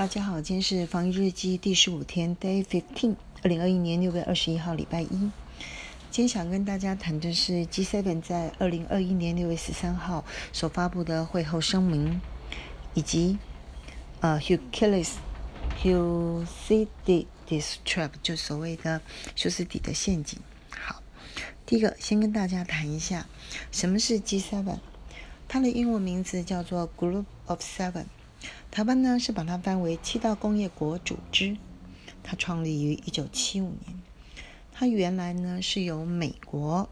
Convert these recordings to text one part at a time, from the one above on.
大家好，今天是防疫日记第十五天，Day Fifteen，二零二一年六月二十一号，礼拜一。今天想跟大家谈的是 G7 在二零二一年六月十三号所发布的会后声明，以及呃 Hukilis Huciditis Trap，就所谓的休斯底的陷阱。好，第一个先跟大家谈一下什么是 G7，它的英文名字叫做 Group of Seven。台湾呢是把它翻为七大工业国组织，它创立于一九七五年。它原来呢是由美国、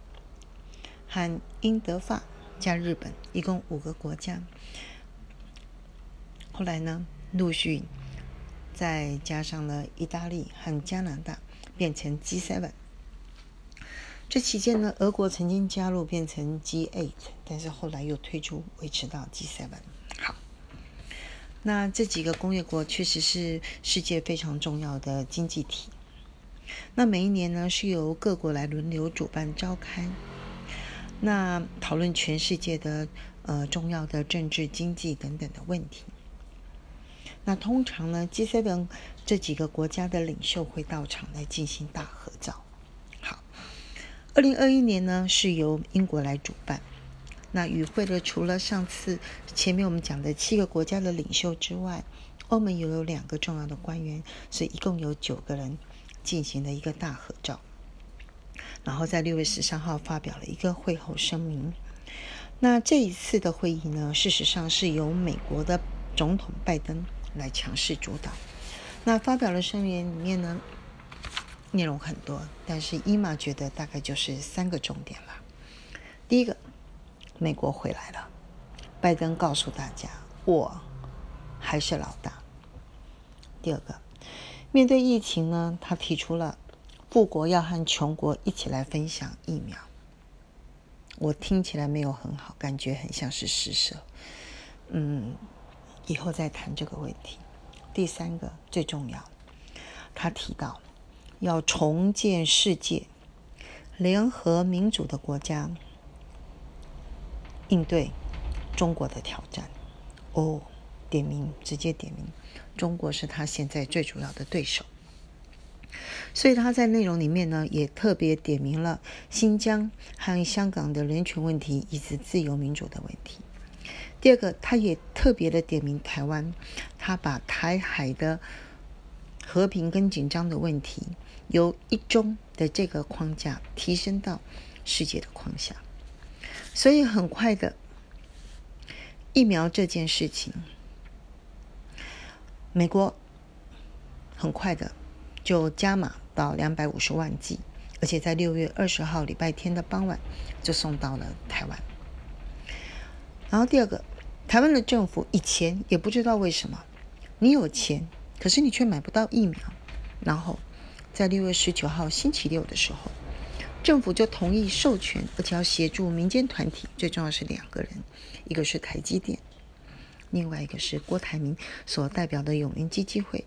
和英德法加日本，一共五个国家。后来呢陆续再加上了意大利和加拿大，变成 G7。这期间呢，俄国曾经加入变成 G8，但是后来又退出，维持到 G7。那这几个工业国确实是世界非常重要的经济体。那每一年呢，是由各国来轮流主办召开，那讨论全世界的呃重要的政治、经济等等的问题。那通常呢，G7 这几个国家的领袖会到场来进行大合照。好，二零二一年呢，是由英国来主办。那与会的除了上次前面我们讲的七个国家的领袖之外，欧盟也有两个重要的官员，所以一共有九个人进行了一个大合照。然后在六月十三号发表了一个会后声明。那这一次的会议呢，事实上是由美国的总统拜登来强势主导。那发表的声明里面呢，内容很多，但是伊玛觉得大概就是三个重点了。第一个。美国回来了，拜登告诉大家，我还是老大。第二个，面对疫情呢，他提出了富国要和穷国一起来分享疫苗。我听起来没有很好，感觉很像是施舍。嗯，以后再谈这个问题。第三个最重要，他提到要重建世界，联合民主的国家。应对中国的挑战，哦，点名直接点名，中国是他现在最主要的对手，所以他在内容里面呢，也特别点名了新疆和香港的人权问题以及自由民主的问题。第二个，他也特别的点名台湾，他把台海的和平跟紧张的问题，由一中的这个框架提升到世界的框架。所以很快的，疫苗这件事情，美国很快的就加码到两百五十万剂，而且在六月二十号礼拜天的傍晚就送到了台湾。然后第二个，台湾的政府以前也不知道为什么，你有钱，可是你却买不到疫苗。然后在六月十九号星期六的时候。政府就同意授权，而且要协助民间团体。最重要是两个人，一个是台积电，另外一个是郭台铭所代表的永林基金会，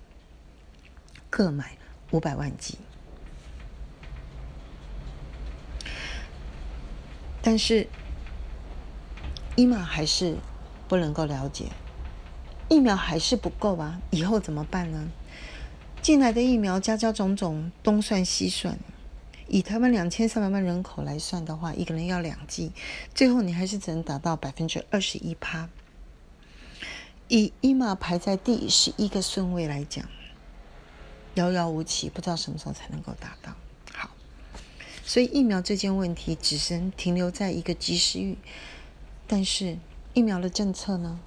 各买五百万剂。但是，伊玛还是不能够了解，疫苗还是不够啊！以后怎么办呢？进来的疫苗，加加种种，东算西算。以台湾两千三百万人口来算的话，一个人要两剂，最后你还是只能达到百分之二十一趴。以伊玛排在第十一个顺位来讲，遥遥无期，不知道什么时候才能够达到。好，所以疫苗这件问题只能停留在一个及时雨，但是疫苗的政策呢？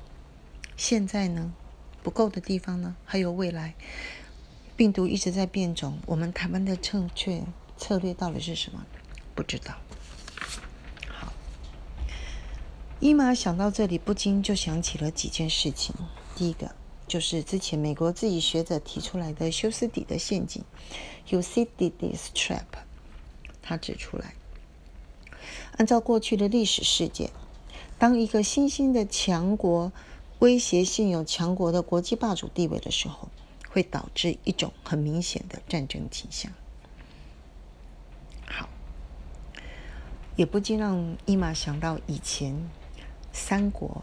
现在呢？不够的地方呢？还有未来，病毒一直在变种，我们台湾的正确。策略到底是什么？不知道。好，伊玛想到这里，不禁就想起了几件事情。第一个就是之前美国自己学者提出来的休斯底的陷阱 （You see this trap）。他指出来，按照过去的历史事件，当一个新兴的强国威胁现有强国的国际霸主地位的时候，会导致一种很明显的战争倾向。也不禁让伊玛想到以前三国，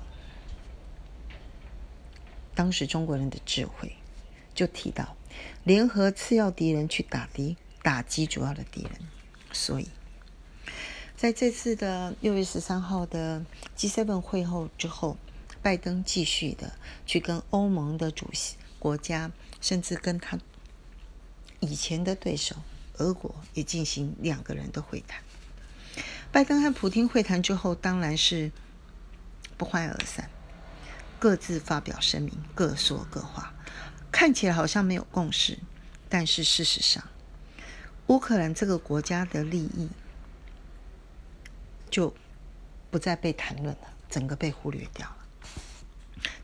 当时中国人的智慧。就提到联合次要敌人去打敌打击主要的敌人，所以在这次的六月十三号的 G7 会后之后，拜登继续的去跟欧盟的主席国家，甚至跟他以前的对手俄国也进行两个人的会谈。拜登和普京会谈之后，当然是不欢而散，各自发表声明，各说各话。看起来好像没有共识，但是事实上，乌克兰这个国家的利益就不再被谈论了，整个被忽略掉了，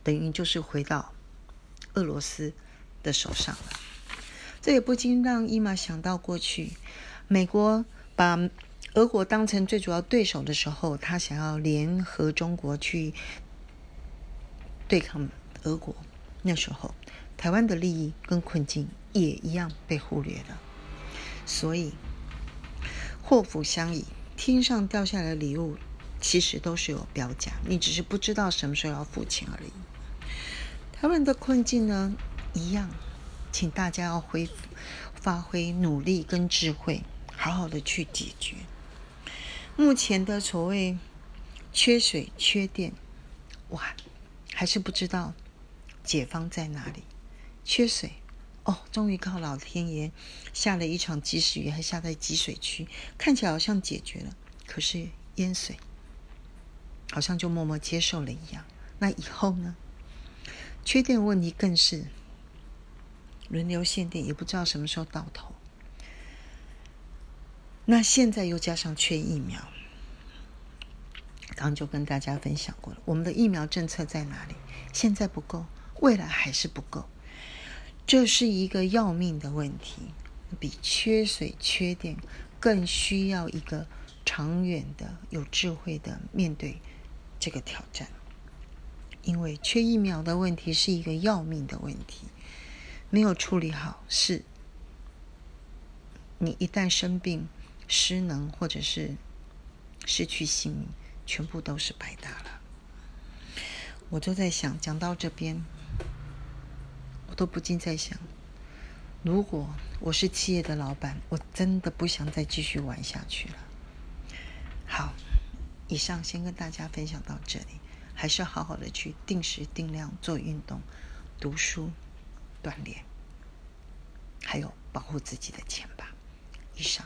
等于就是回到俄罗斯的手上了。这也不禁让伊玛想到过去，美国把俄国当成最主要对手的时候，他想要联合中国去对抗俄国，那时候。台湾的利益跟困境也一样被忽略了，所以祸福相依，天上掉下来的礼物其实都是有标价，你只是不知道什么时候要付钱而已。台湾的困境呢，一样，请大家要恢复、发挥努力跟智慧，好好的去解决目前的所谓缺水、缺电，哇，还是不知道解方在哪里。缺水哦，终于靠老天爷下了一场及时雨，还下在积水区，看起来好像解决了。可是淹水好像就默默接受了一样。那以后呢？缺电问题更是轮流限电，也不知道什么时候到头。那现在又加上缺疫苗，刚刚就跟大家分享过了，我们的疫苗政策在哪里？现在不够，未来还是不够。这是一个要命的问题，比缺水、缺电更需要一个长远的、有智慧的面对这个挑战。因为缺疫苗的问题是一个要命的问题，没有处理好，是你一旦生病、失能或者是失去性命，全部都是白搭了。我就在想，讲到这边。我都不禁在想，如果我是企业的老板，我真的不想再继续玩下去了。好，以上先跟大家分享到这里，还是好好的去定时定量做运动、读书、锻炼，还有保护自己的钱吧。以上。